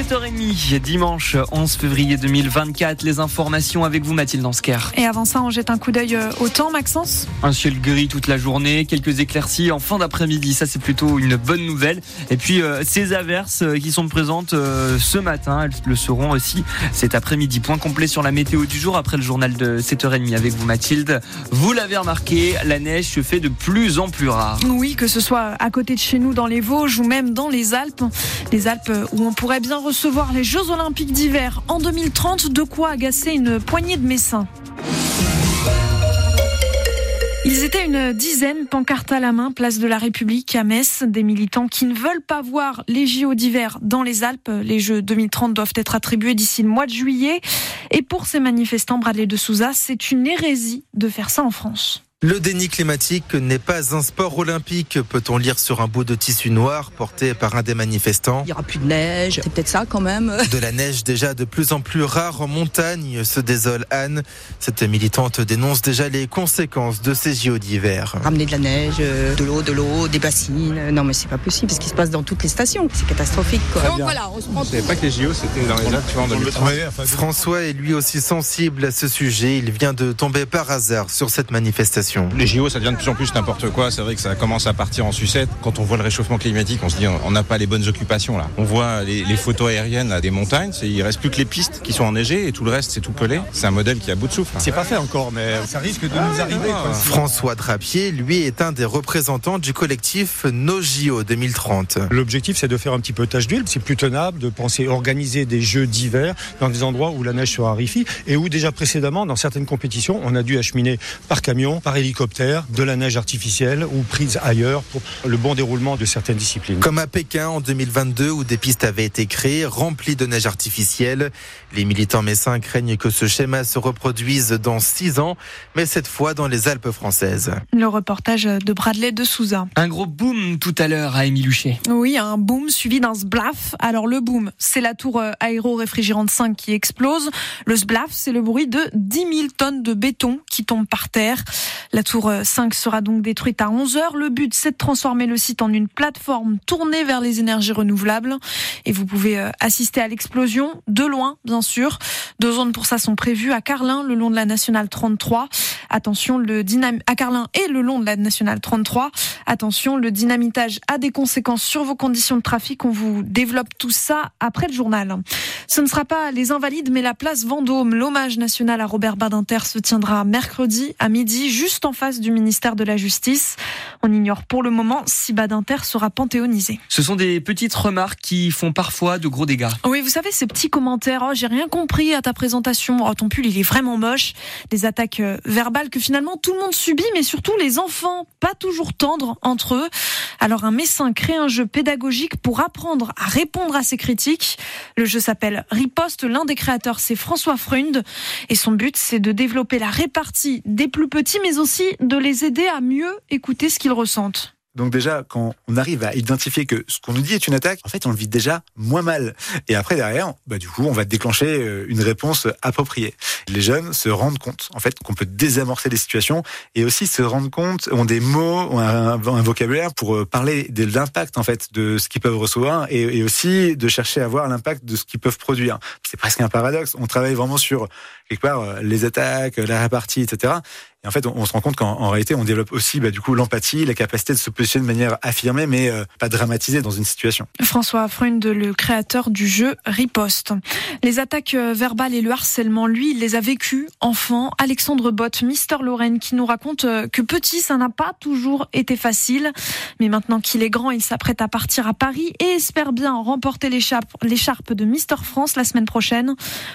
7h30, dimanche 11 février 2024. Les informations avec vous, Mathilde Ansker. Et avant ça, on jette un coup d'œil euh, au temps, Maxence Un ciel gris toute la journée, quelques éclaircies en fin d'après-midi. Ça, c'est plutôt une bonne nouvelle. Et puis, euh, ces averses euh, qui sont présentes ce matin, elles le seront aussi cet après-midi. Point complet sur la météo du jour après le journal de 7h30 avec vous, Mathilde. Vous l'avez remarqué, la neige se fait de plus en plus rare. Oui, que ce soit à côté de chez nous, dans les Vosges ou même dans les Alpes. Les Alpes où on pourrait bien recevoir les Jeux Olympiques d'hiver en 2030, de quoi agacer une poignée de Messins. Ils étaient une dizaine, pancarte à la main, place de la République à Metz, des militants qui ne veulent pas voir les JO d'hiver dans les Alpes. Les Jeux 2030 doivent être attribués d'ici le mois de juillet. Et pour ces manifestants, Bradley de Souza, c'est une hérésie de faire ça en France. Le déni climatique n'est pas un sport olympique, peut-on lire sur un bout de tissu noir porté par un des manifestants? Il n'y aura plus de neige, c'est peut-être ça quand même. De la neige déjà de plus en plus rare en montagne, se désole Anne. Cette militante dénonce déjà les conséquences de ces JO d'hiver. Ramener de la neige, euh, de l'eau, de l'eau, des bassines. Non mais c'est pas possible, ce qui se passe dans toutes les stations. C'est catastrophique. Quoi. Donc voilà, on se prend... Je savais pas que les JO c'était dans les Alpes, en François est lui aussi sensible à ce sujet. Il vient de tomber par hasard sur cette manifestation. Les JO, ça devient de plus en plus n'importe quoi. C'est vrai que ça commence à partir en sucette. Quand on voit le réchauffement climatique, on se dit on n'a pas les bonnes occupations là. On voit les, photos aériennes des montagnes. Il reste plus que les pistes qui sont enneigées et tout le reste c'est tout pelé. C'est un modèle qui a bout de souffle. C'est pas fait encore, mais ça risque de nous arriver. François Drapier, lui, est un des représentants du collectif Nos JO 2030. L'objectif, c'est de faire un petit peu tâche d'huile. C'est plus tenable de penser organiser des jeux d'hiver dans des endroits où la neige se raréfie et où déjà précédemment, dans certaines compétitions, on a dû acheminer par camion, par hélicoptère, de la neige artificielle ou prise ailleurs pour le bon déroulement de certaines disciplines. Comme à Pékin en 2022 où des pistes avaient été créées remplies de neige artificielle. Les militants messins craignent que ce schéma se reproduise dans six ans, mais cette fois dans les Alpes françaises. Le reportage de Bradley de Souza. Un gros boom tout à l'heure à Émile Oui, un boom suivi d'un sblaf. Alors le boom, c'est la tour euh, aéro-réfrigérante 5 qui explose. Le sblaf, c'est le bruit de 10 000 tonnes de béton qui tombent par terre. La tour 5 sera donc détruite à 11 heures. Le but, c'est de transformer le site en une plateforme tournée vers les énergies renouvelables. Et vous pouvez euh, assister à l'explosion de loin, bien sûr. Deux zones pour ça sont prévues à Carlin, le long de la nationale 33. Attention, le dynam à Carlin et le long de la nationale 33. Attention, le dynamitage a des conséquences sur vos conditions de trafic. On vous développe tout ça après le journal. Ce ne sera pas les Invalides, mais la place Vendôme. L'hommage national à Robert Badinter se tiendra mercredi à midi, juste en face du ministère de la Justice. On ignore pour le moment si Badinter sera panthéonisé. Ce sont des petites remarques qui font parfois de gros dégâts. Oui, vous savez, ces petits commentaires. Oh, j'ai rien compris à ta présentation. Oh, ton pull, il est vraiment moche. Des attaques euh, que finalement tout le monde subit, mais surtout les enfants, pas toujours tendres entre eux. Alors un médecin crée un jeu pédagogique pour apprendre à répondre à ces critiques. Le jeu s'appelle Riposte. L'un des créateurs, c'est François Freund. Et son but, c'est de développer la répartie des plus petits, mais aussi de les aider à mieux écouter ce qu'ils ressentent. Donc déjà, quand on arrive à identifier que ce qu'on nous dit est une attaque, en fait, on le vit déjà moins mal. Et après, derrière, bah, du coup, on va déclencher euh, une réponse appropriée. Les jeunes se rendent compte, en fait, qu'on peut désamorcer des situations et aussi se rendre compte, ont des mots, ont un, vocabulaire pour euh, parler de l'impact, en fait, de ce qu'ils peuvent recevoir et, et aussi de chercher à voir l'impact de ce qu'ils peuvent produire. C'est presque un paradoxe. On travaille vraiment sur, quelque part, euh, les attaques, la répartie, etc. Et en fait, on, se rend compte qu'en réalité, on développe aussi bah, du coup l'empathie, la capacité de se positionner de manière affirmée, mais euh, pas dramatisée dans une situation. François Freund, le créateur du jeu Riposte. Les attaques euh, verbales et le harcèlement, lui, il les a vécues enfant. Alexandre Bott, Mister Lorraine, qui nous raconte euh, que petit, ça n'a pas toujours été facile. Mais maintenant qu'il est grand, il s'apprête à partir à Paris et espère bien remporter l'écharpe de Mister France la semaine prochaine.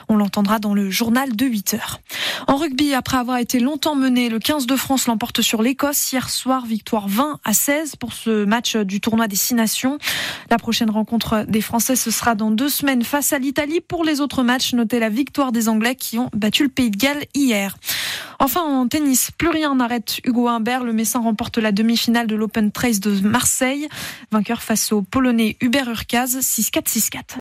On l'entendra dans le journal de 8 heures. En rugby, après avoir été longtemps mené le 15 de France l'emporte sur l'Écosse hier soir, victoire 20 à 16 pour ce match du tournoi des Six Nations. La prochaine rencontre des Français, ce sera dans deux semaines face à l'Italie. Pour les autres matchs, notez la victoire des Anglais qui ont battu le Pays de Galles hier. Enfin, en tennis, plus rien n'arrête Hugo Humbert. Le Messin remporte la demi-finale de l'Open Trace de Marseille. Vainqueur face au Polonais Hubert Urkaz, 6-4, 6-4.